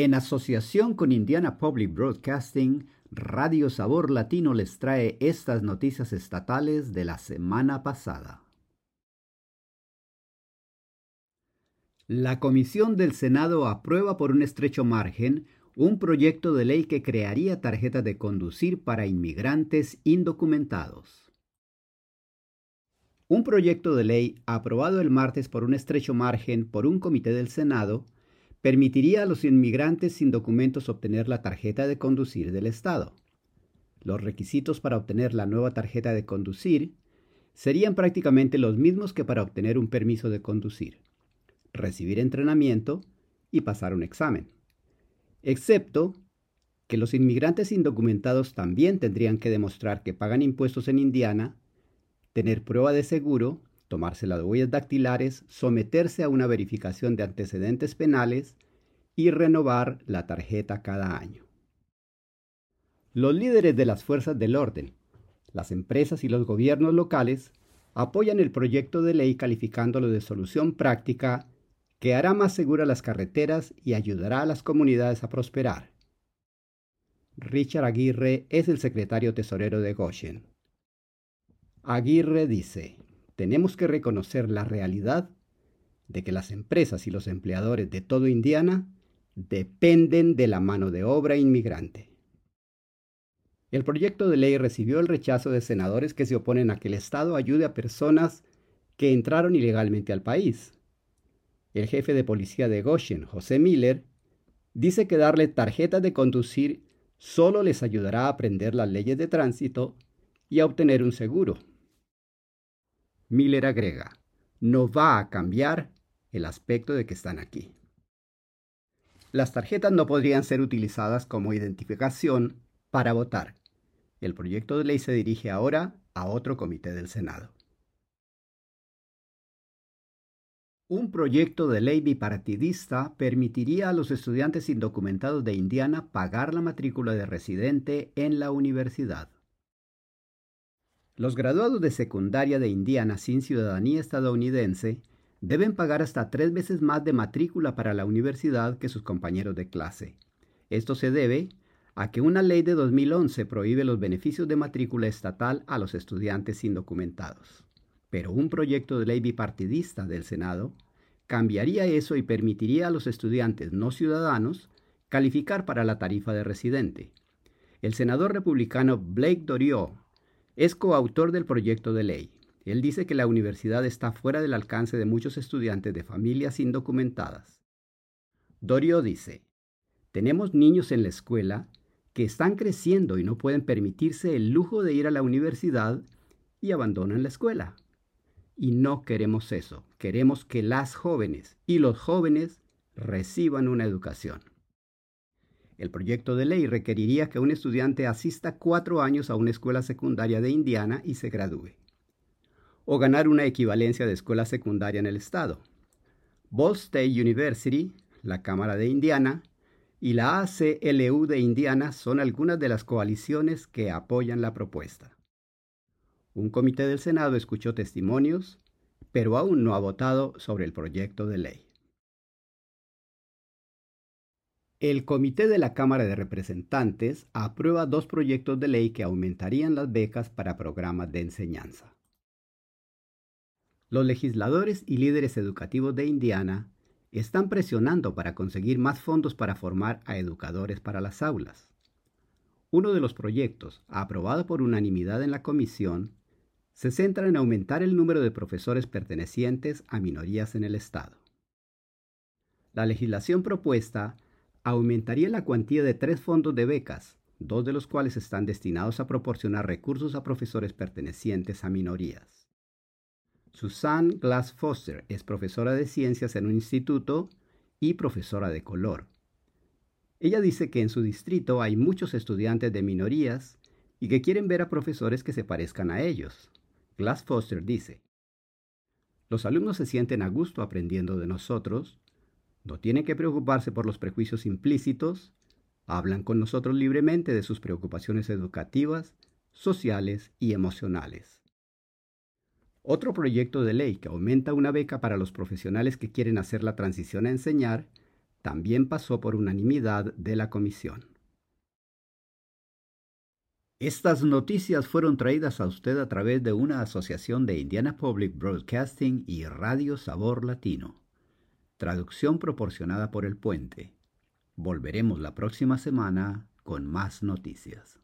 En asociación con Indiana Public Broadcasting, Radio Sabor Latino les trae estas noticias estatales de la semana pasada. La Comisión del Senado aprueba por un estrecho margen un proyecto de ley que crearía tarjetas de conducir para inmigrantes indocumentados. Un proyecto de ley aprobado el martes por un estrecho margen por un comité del Senado permitiría a los inmigrantes sin documentos obtener la tarjeta de conducir del Estado. Los requisitos para obtener la nueva tarjeta de conducir serían prácticamente los mismos que para obtener un permiso de conducir. Recibir entrenamiento y pasar un examen. Excepto que los inmigrantes indocumentados también tendrían que demostrar que pagan impuestos en Indiana, tener prueba de seguro tomarse las huellas dactilares, someterse a una verificación de antecedentes penales y renovar la tarjeta cada año. Los líderes de las fuerzas del orden, las empresas y los gobiernos locales apoyan el proyecto de ley calificándolo de solución práctica que hará más seguras las carreteras y ayudará a las comunidades a prosperar. Richard Aguirre es el secretario tesorero de Goshen. Aguirre dice, tenemos que reconocer la realidad de que las empresas y los empleadores de todo Indiana dependen de la mano de obra inmigrante. El proyecto de ley recibió el rechazo de senadores que se oponen a que el Estado ayude a personas que entraron ilegalmente al país. El jefe de policía de Goshen, José Miller, dice que darle tarjetas de conducir solo les ayudará a aprender las leyes de tránsito y a obtener un seguro. Miller agrega, no va a cambiar el aspecto de que están aquí. Las tarjetas no podrían ser utilizadas como identificación para votar. El proyecto de ley se dirige ahora a otro comité del Senado. Un proyecto de ley bipartidista permitiría a los estudiantes indocumentados de Indiana pagar la matrícula de residente en la universidad. Los graduados de secundaria de Indiana sin ciudadanía estadounidense deben pagar hasta tres veces más de matrícula para la universidad que sus compañeros de clase. Esto se debe a que una ley de 2011 prohíbe los beneficios de matrícula estatal a los estudiantes indocumentados. Pero un proyecto de ley bipartidista del Senado cambiaría eso y permitiría a los estudiantes no ciudadanos calificar para la tarifa de residente. El senador republicano Blake Doriot es coautor del proyecto de ley. Él dice que la universidad está fuera del alcance de muchos estudiantes de familias indocumentadas. Dorio dice, tenemos niños en la escuela que están creciendo y no pueden permitirse el lujo de ir a la universidad y abandonan la escuela. Y no queremos eso, queremos que las jóvenes y los jóvenes reciban una educación. El proyecto de ley requeriría que un estudiante asista cuatro años a una escuela secundaria de Indiana y se gradúe, o ganar una equivalencia de escuela secundaria en el estado. Ball State University, la Cámara de Indiana y la ACLU de Indiana son algunas de las coaliciones que apoyan la propuesta. Un comité del Senado escuchó testimonios, pero aún no ha votado sobre el proyecto de ley. El Comité de la Cámara de Representantes aprueba dos proyectos de ley que aumentarían las becas para programas de enseñanza. Los legisladores y líderes educativos de Indiana están presionando para conseguir más fondos para formar a educadores para las aulas. Uno de los proyectos, aprobado por unanimidad en la comisión, se centra en aumentar el número de profesores pertenecientes a minorías en el Estado. La legislación propuesta aumentaría la cuantía de tres fondos de becas, dos de los cuales están destinados a proporcionar recursos a profesores pertenecientes a minorías. Susan Glass Foster es profesora de ciencias en un instituto y profesora de color. Ella dice que en su distrito hay muchos estudiantes de minorías y que quieren ver a profesores que se parezcan a ellos. Glass Foster dice, Los alumnos se sienten a gusto aprendiendo de nosotros no tienen que preocuparse por los prejuicios implícitos, hablan con nosotros libremente de sus preocupaciones educativas, sociales y emocionales. Otro proyecto de ley que aumenta una beca para los profesionales que quieren hacer la transición a enseñar también pasó por unanimidad de la comisión. Estas noticias fueron traídas a usted a través de una asociación de Indiana Public Broadcasting y Radio Sabor Latino. Traducción proporcionada por el puente. Volveremos la próxima semana con más noticias.